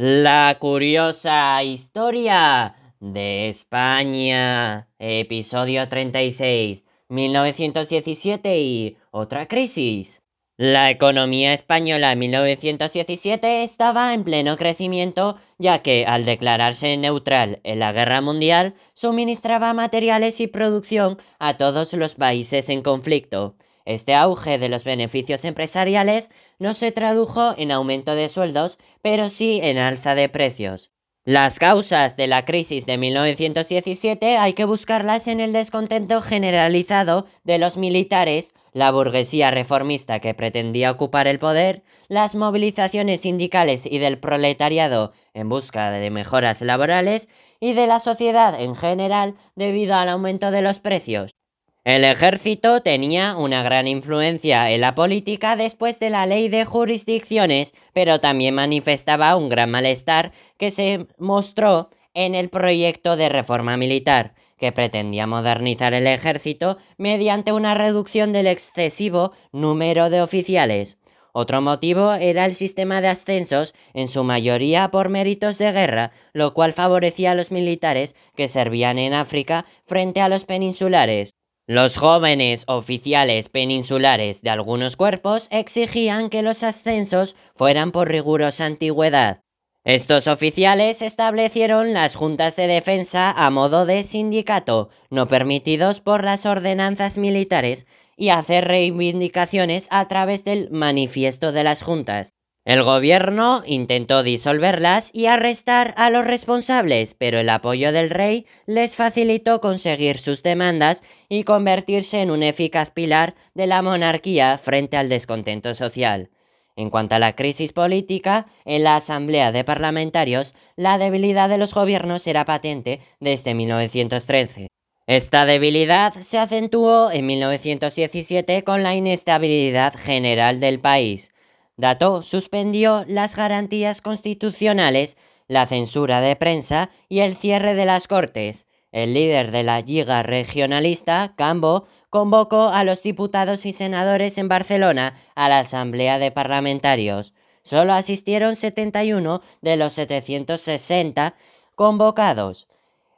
La curiosa historia de España, episodio 36, 1917 y otra crisis. La economía española en 1917 estaba en pleno crecimiento ya que al declararse neutral en la guerra mundial suministraba materiales y producción a todos los países en conflicto. Este auge de los beneficios empresariales no se tradujo en aumento de sueldos, pero sí en alza de precios. Las causas de la crisis de 1917 hay que buscarlas en el descontento generalizado de los militares, la burguesía reformista que pretendía ocupar el poder, las movilizaciones sindicales y del proletariado en busca de mejoras laborales y de la sociedad en general debido al aumento de los precios. El ejército tenía una gran influencia en la política después de la ley de jurisdicciones, pero también manifestaba un gran malestar que se mostró en el proyecto de reforma militar, que pretendía modernizar el ejército mediante una reducción del excesivo número de oficiales. Otro motivo era el sistema de ascensos, en su mayoría por méritos de guerra, lo cual favorecía a los militares que servían en África frente a los peninsulares. Los jóvenes oficiales peninsulares de algunos cuerpos exigían que los ascensos fueran por rigurosa antigüedad. Estos oficiales establecieron las juntas de defensa a modo de sindicato, no permitidos por las ordenanzas militares, y hacer reivindicaciones a través del manifiesto de las juntas. El gobierno intentó disolverlas y arrestar a los responsables, pero el apoyo del rey les facilitó conseguir sus demandas y convertirse en un eficaz pilar de la monarquía frente al descontento social. En cuanto a la crisis política, en la Asamblea de Parlamentarios, la debilidad de los gobiernos era patente desde 1913. Esta debilidad se acentuó en 1917 con la inestabilidad general del país. Dato suspendió las garantías constitucionales, la censura de prensa y el cierre de las cortes. El líder de la Liga Regionalista, Cambo, convocó a los diputados y senadores en Barcelona a la Asamblea de Parlamentarios. Solo asistieron 71 de los 760 convocados,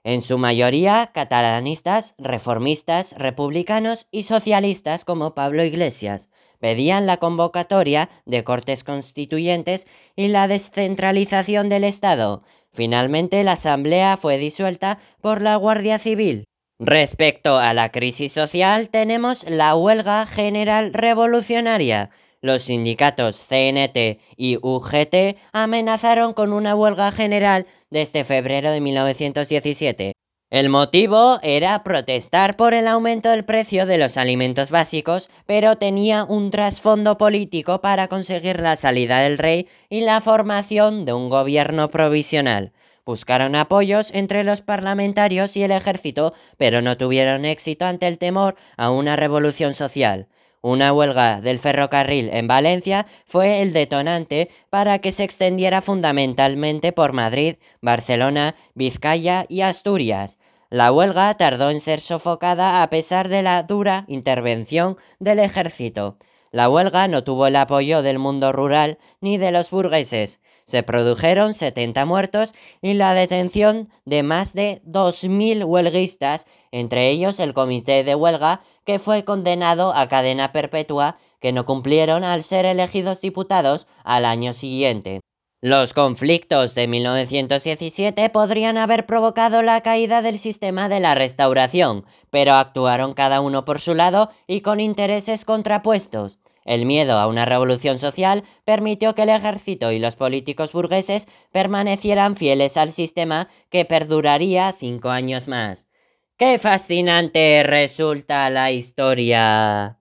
en su mayoría catalanistas, reformistas, republicanos y socialistas como Pablo Iglesias pedían la convocatoria de cortes constituyentes y la descentralización del Estado. Finalmente la Asamblea fue disuelta por la Guardia Civil. Respecto a la crisis social tenemos la huelga general revolucionaria. Los sindicatos CNT y UGT amenazaron con una huelga general desde febrero de 1917. El motivo era protestar por el aumento del precio de los alimentos básicos, pero tenía un trasfondo político para conseguir la salida del rey y la formación de un gobierno provisional. Buscaron apoyos entre los parlamentarios y el ejército, pero no tuvieron éxito ante el temor a una revolución social. Una huelga del ferrocarril en Valencia fue el detonante para que se extendiera fundamentalmente por Madrid, Barcelona, Vizcaya y Asturias. La huelga tardó en ser sofocada a pesar de la dura intervención del ejército. La huelga no tuvo el apoyo del mundo rural ni de los burgueses. Se produjeron 70 muertos y la detención de más de 2.000 huelguistas, entre ellos el comité de huelga, que fue condenado a cadena perpetua, que no cumplieron al ser elegidos diputados al año siguiente. Los conflictos de 1917 podrían haber provocado la caída del sistema de la restauración, pero actuaron cada uno por su lado y con intereses contrapuestos. El miedo a una revolución social permitió que el ejército y los políticos burgueses permanecieran fieles al sistema que perduraría cinco años más. ¡Qué fascinante resulta la historia!